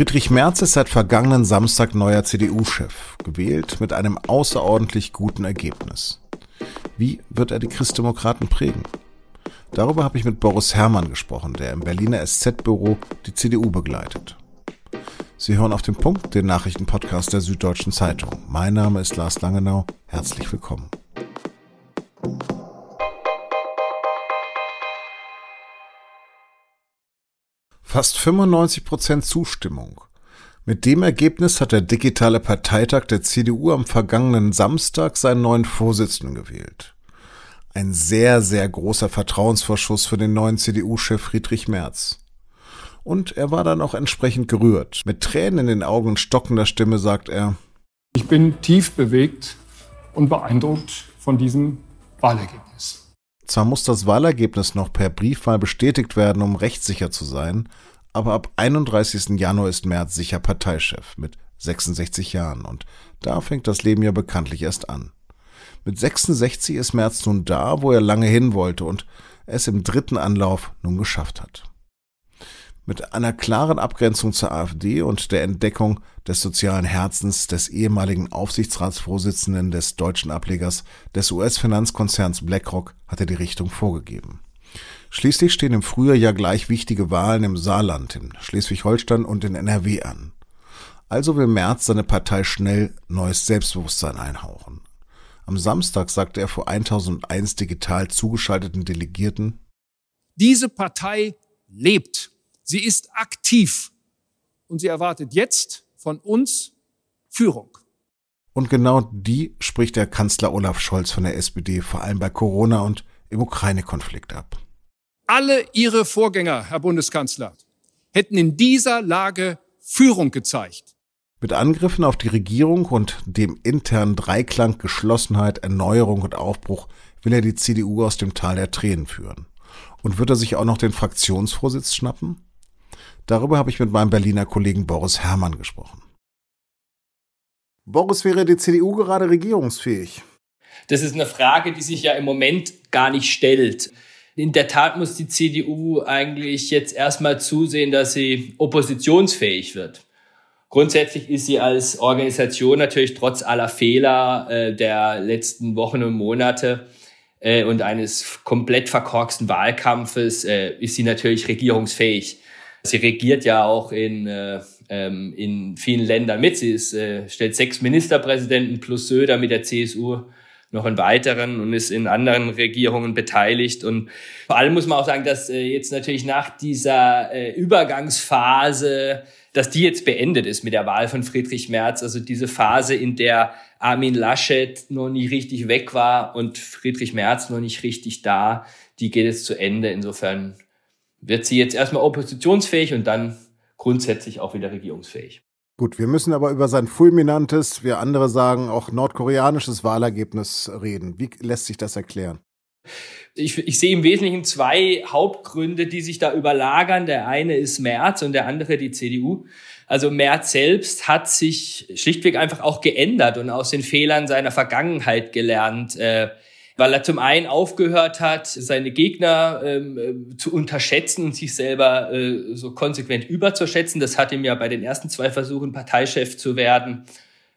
Friedrich Merz ist seit vergangenen Samstag neuer CDU-Chef, gewählt mit einem außerordentlich guten Ergebnis. Wie wird er die Christdemokraten prägen? Darüber habe ich mit Boris Herrmann gesprochen, der im Berliner SZ-Büro die CDU begleitet. Sie hören auf den Punkt den Nachrichtenpodcast der Süddeutschen Zeitung. Mein Name ist Lars Langenau. Herzlich willkommen. Fast 95 Prozent Zustimmung. Mit dem Ergebnis hat der digitale Parteitag der CDU am vergangenen Samstag seinen neuen Vorsitzenden gewählt. Ein sehr, sehr großer Vertrauensvorschuss für den neuen CDU-Chef Friedrich Merz. Und er war dann auch entsprechend gerührt. Mit Tränen in den Augen und stockender Stimme sagt er, Ich bin tief bewegt und beeindruckt von diesem Wahlergebnis. Zwar muss das Wahlergebnis noch per Briefwahl bestätigt werden, um rechtssicher zu sein, aber ab 31. Januar ist Merz sicher Parteichef mit 66 Jahren und da fängt das Leben ja bekanntlich erst an. Mit 66 ist Merz nun da, wo er lange hin wollte und es im dritten Anlauf nun geschafft hat. Mit einer klaren Abgrenzung zur AfD und der Entdeckung des sozialen Herzens des ehemaligen Aufsichtsratsvorsitzenden des deutschen Ablegers des US-Finanzkonzerns BlackRock hat er die Richtung vorgegeben. Schließlich stehen im Frühjahr ja gleich wichtige Wahlen im Saarland, in Schleswig-Holstein und in NRW an. Also will Merz seine Partei schnell neues Selbstbewusstsein einhauchen. Am Samstag sagte er vor 1001 digital zugeschalteten Delegierten, Diese Partei lebt Sie ist aktiv und sie erwartet jetzt von uns Führung. Und genau die spricht der Kanzler Olaf Scholz von der SPD vor allem bei Corona und im Ukraine-Konflikt ab. Alle Ihre Vorgänger, Herr Bundeskanzler, hätten in dieser Lage Führung gezeigt. Mit Angriffen auf die Regierung und dem internen Dreiklang Geschlossenheit, Erneuerung und Aufbruch will er die CDU aus dem Tal der Tränen führen. Und wird er sich auch noch den Fraktionsvorsitz schnappen? Darüber habe ich mit meinem Berliner Kollegen Boris Herrmann gesprochen. Boris, wäre die CDU gerade regierungsfähig? Das ist eine Frage, die sich ja im Moment gar nicht stellt. In der Tat muss die CDU eigentlich jetzt erstmal zusehen, dass sie oppositionsfähig wird. Grundsätzlich ist sie als Organisation natürlich trotz aller Fehler äh, der letzten Wochen und Monate äh, und eines komplett verkorksten Wahlkampfes äh, ist sie natürlich regierungsfähig. Sie regiert ja auch in, äh, ähm, in vielen Ländern mit. Sie ist, äh, stellt sechs Ministerpräsidenten plus Söder mit der CSU noch in weiteren und ist in anderen Regierungen beteiligt. Und vor allem muss man auch sagen, dass äh, jetzt natürlich nach dieser äh, Übergangsphase, dass die jetzt beendet ist mit der Wahl von Friedrich Merz. Also diese Phase, in der Armin Laschet noch nicht richtig weg war und Friedrich Merz noch nicht richtig da, die geht jetzt zu Ende. Insofern wird sie jetzt erstmal oppositionsfähig und dann grundsätzlich auch wieder regierungsfähig. Gut, wir müssen aber über sein fulminantes, wir andere sagen auch nordkoreanisches Wahlergebnis reden. Wie lässt sich das erklären? Ich, ich sehe im Wesentlichen zwei Hauptgründe, die sich da überlagern. Der eine ist Merz und der andere die CDU. Also Merz selbst hat sich schlichtweg einfach auch geändert und aus den Fehlern seiner Vergangenheit gelernt. Äh, weil er zum einen aufgehört hat, seine Gegner ähm, äh, zu unterschätzen und sich selber äh, so konsequent überzuschätzen. Das hat ihm ja bei den ersten zwei Versuchen, Parteichef zu werden,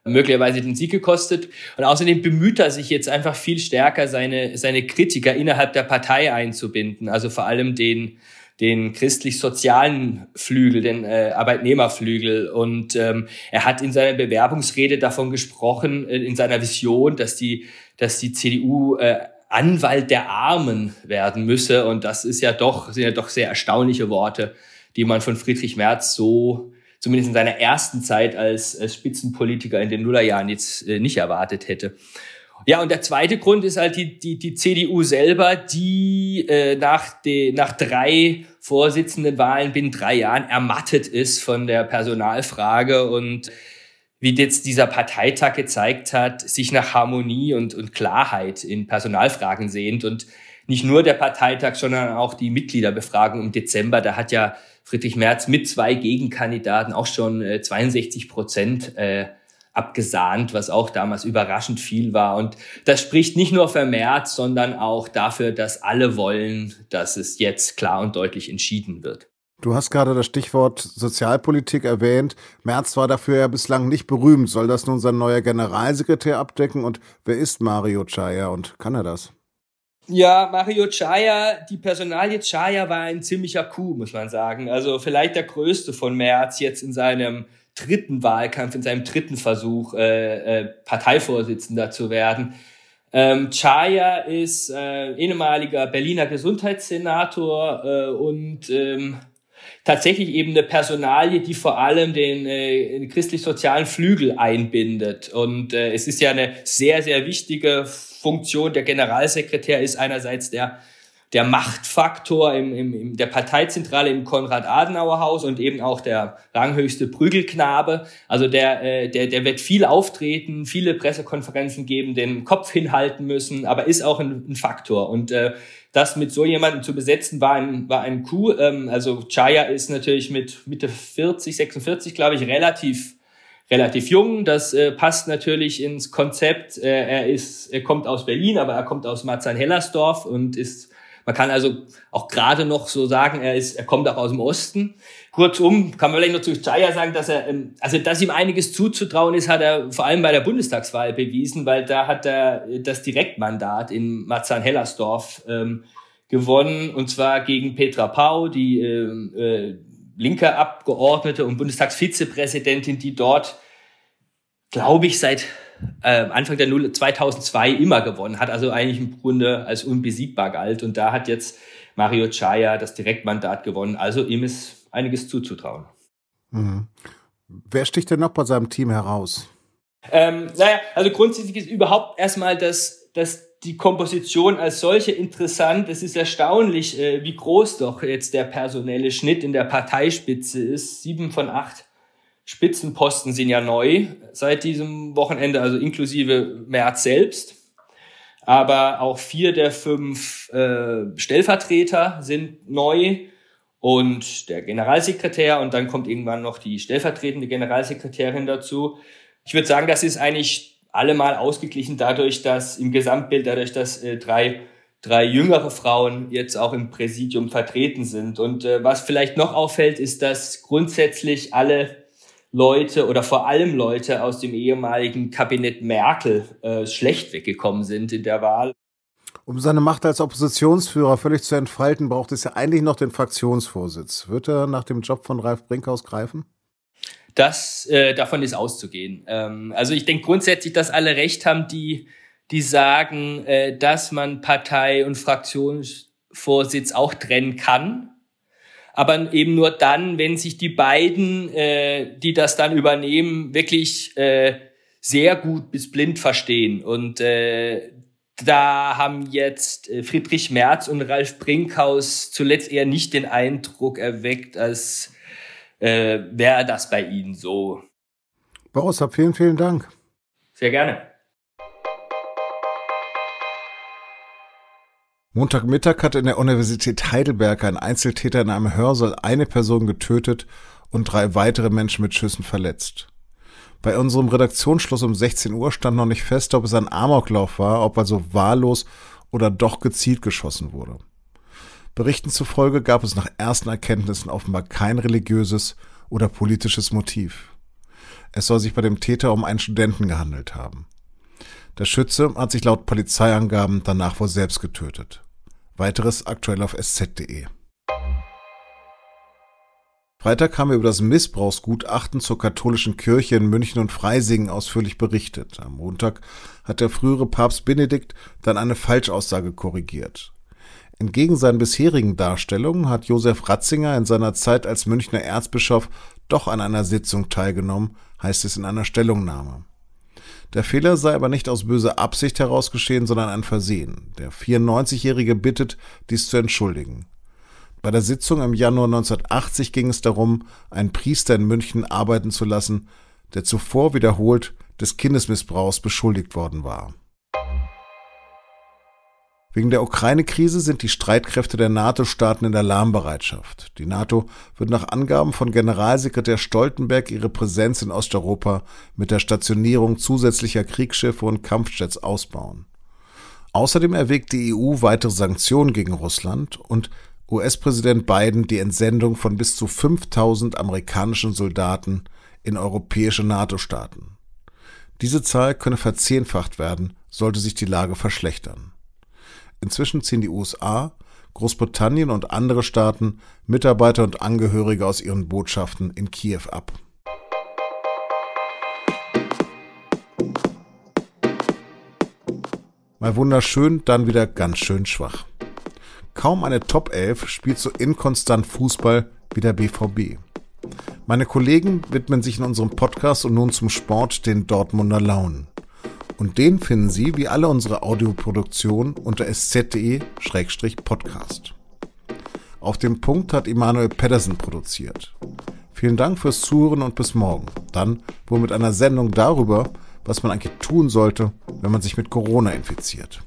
möglicherweise den Sieg gekostet. Und außerdem bemüht er sich jetzt einfach viel stärker, seine, seine Kritiker innerhalb der Partei einzubinden. Also vor allem den, den christlich-sozialen Flügel, den äh, Arbeitnehmerflügel. Und ähm, er hat in seiner Bewerbungsrede davon gesprochen, äh, in seiner Vision, dass die dass die CDU äh, Anwalt der Armen werden müsse. Und das ist ja doch, sind ja doch sehr erstaunliche Worte, die man von Friedrich Merz so zumindest in seiner ersten Zeit als, als Spitzenpolitiker in den Nullerjahren jetzt äh, nicht erwartet hätte. Ja, und der zweite Grund ist halt die, die, die CDU selber, die äh, nach, de, nach drei Vorsitzendenwahlen binnen drei Jahren ermattet ist von der Personalfrage und wie jetzt dieser Parteitag gezeigt hat, sich nach Harmonie und, und Klarheit in Personalfragen sehnt und nicht nur der Parteitag, sondern auch die Mitgliederbefragung im Dezember. Da hat ja Friedrich Merz mit zwei Gegenkandidaten auch schon äh, 62 Prozent äh, abgesahnt, was auch damals überraschend viel war. Und das spricht nicht nur für Merz, sondern auch dafür, dass alle wollen, dass es jetzt klar und deutlich entschieden wird. Du hast gerade das Stichwort Sozialpolitik erwähnt. Merz war dafür ja bislang nicht berühmt. Soll das nun sein neuer Generalsekretär abdecken? Und wer ist Mario Chaya und kann er das? Ja, Mario Chaya, die Personalie Chaya war ein ziemlicher Coup, muss man sagen. Also vielleicht der größte von Merz jetzt in seinem dritten Wahlkampf, in seinem dritten Versuch, äh, äh, Parteivorsitzender zu werden. Ähm, Chaya ist äh, ehemaliger Berliner Gesundheitssenator äh, und ähm, tatsächlich eben eine Personalie, die vor allem den äh, christlich-sozialen Flügel einbindet. Und äh, es ist ja eine sehr, sehr wichtige Funktion. Der Generalsekretär ist einerseits der der Machtfaktor im, im, in der Parteizentrale im Konrad-Adenauer-Haus und eben auch der ranghöchste Prügelknabe. Also der, äh, der, der wird viel auftreten, viele Pressekonferenzen geben, den Kopf hinhalten müssen, aber ist auch ein, ein Faktor. Und äh, das mit so jemandem zu besetzen, war ein, war ein Coup. Ähm, also Chaya ist natürlich mit Mitte 40, 46, glaube ich, relativ relativ jung. Das äh, passt natürlich ins Konzept. Äh, er ist, er kommt aus Berlin, aber er kommt aus Marzahn-Hellersdorf und ist man kann also auch gerade noch so sagen, er ist, er kommt auch aus dem Osten. Kurzum kann man vielleicht noch zu Chaya sagen, dass er, ähm, also dass ihm einiges zuzutrauen ist, hat er vor allem bei der Bundestagswahl bewiesen, weil da hat er das Direktmandat in Marzahn-Hellersdorf ähm, gewonnen und zwar gegen Petra Pau, die äh, äh, linke Abgeordnete und Bundestagsvizepräsidentin, die dort, glaube ich, seit äh, Anfang der Null 2002 immer gewonnen hat, also eigentlich im Grunde als unbesiegbar galt. Und da hat jetzt Mario Chaya das Direktmandat gewonnen. Also ihm ist einiges zuzutrauen. Mhm. Wer sticht denn noch bei seinem Team heraus? Ähm, naja, also grundsätzlich ist überhaupt erstmal das, das die Komposition als solche interessant. Es ist erstaunlich, äh, wie groß doch jetzt der personelle Schnitt in der Parteispitze ist. Sieben von acht Spitzenposten sind ja neu seit diesem Wochenende, also inklusive März selbst. Aber auch vier der fünf äh, Stellvertreter sind neu und der Generalsekretär und dann kommt irgendwann noch die stellvertretende Generalsekretärin dazu. Ich würde sagen, das ist eigentlich allemal ausgeglichen dadurch, dass im Gesamtbild, dadurch, dass äh, drei, drei jüngere Frauen jetzt auch im Präsidium vertreten sind. Und äh, was vielleicht noch auffällt, ist, dass grundsätzlich alle Leute oder vor allem Leute aus dem ehemaligen Kabinett Merkel äh, schlecht weggekommen sind in der Wahl. Um seine Macht als Oppositionsführer völlig zu entfalten, braucht es ja eigentlich noch den Fraktionsvorsitz. Wird er nach dem Job von Ralf Brinkhaus greifen? Das äh, davon ist auszugehen. Ähm, also ich denke grundsätzlich, dass alle recht haben, die die sagen, äh, dass man Partei und Fraktionsvorsitz auch trennen kann aber eben nur dann, wenn sich die beiden, äh, die das dann übernehmen, wirklich äh, sehr gut bis blind verstehen. Und äh, da haben jetzt äh, Friedrich Merz und Ralf Brinkhaus zuletzt eher nicht den Eindruck erweckt, als äh, wäre das bei ihnen so. Boris, vielen, vielen Dank. Sehr gerne. Montagmittag hat in der Universität Heidelberg ein Einzeltäter in einem Hörsaal eine Person getötet und drei weitere Menschen mit Schüssen verletzt. Bei unserem Redaktionsschluss um 16 Uhr stand noch nicht fest, ob es ein Amoklauf war, ob also wahllos oder doch gezielt geschossen wurde. Berichten zufolge gab es nach ersten Erkenntnissen offenbar kein religiöses oder politisches Motiv. Es soll sich bei dem Täter um einen Studenten gehandelt haben. Der Schütze hat sich laut Polizeiangaben danach wohl selbst getötet. Weiteres aktuell auf sz.de. Freitag haben wir über das Missbrauchsgutachten zur katholischen Kirche in München und Freisingen ausführlich berichtet. Am Montag hat der frühere Papst Benedikt dann eine Falschaussage korrigiert. Entgegen seinen bisherigen Darstellungen hat Josef Ratzinger in seiner Zeit als Münchner Erzbischof doch an einer Sitzung teilgenommen, heißt es in einer Stellungnahme. Der Fehler sei aber nicht aus böser Absicht heraus geschehen, sondern ein Versehen. Der 94-Jährige bittet, dies zu entschuldigen. Bei der Sitzung im Januar 1980 ging es darum, einen Priester in München arbeiten zu lassen, der zuvor wiederholt des Kindesmissbrauchs beschuldigt worden war. Wegen der Ukraine-Krise sind die Streitkräfte der NATO-Staaten in Alarmbereitschaft. Die NATO wird nach Angaben von Generalsekretär Stoltenberg ihre Präsenz in Osteuropa mit der Stationierung zusätzlicher Kriegsschiffe und Kampfjets ausbauen. Außerdem erwägt die EU weitere Sanktionen gegen Russland und US-Präsident Biden die Entsendung von bis zu 5000 amerikanischen Soldaten in europäische NATO-Staaten. Diese Zahl könne verzehnfacht werden, sollte sich die Lage verschlechtern. Inzwischen ziehen die USA, Großbritannien und andere Staaten Mitarbeiter und Angehörige aus ihren Botschaften in Kiew ab. Mal wunderschön, dann wieder ganz schön schwach. Kaum eine Top 11 spielt so inkonstant Fußball wie der BVB. Meine Kollegen widmen sich in unserem Podcast und nun zum Sport den Dortmunder Launen. Und den finden Sie, wie alle unsere Audioproduktionen, unter sz.de-podcast. Auf dem Punkt hat Immanuel Pedersen produziert. Vielen Dank fürs Zuhören und bis morgen. Dann wohl mit einer Sendung darüber, was man eigentlich tun sollte, wenn man sich mit Corona infiziert.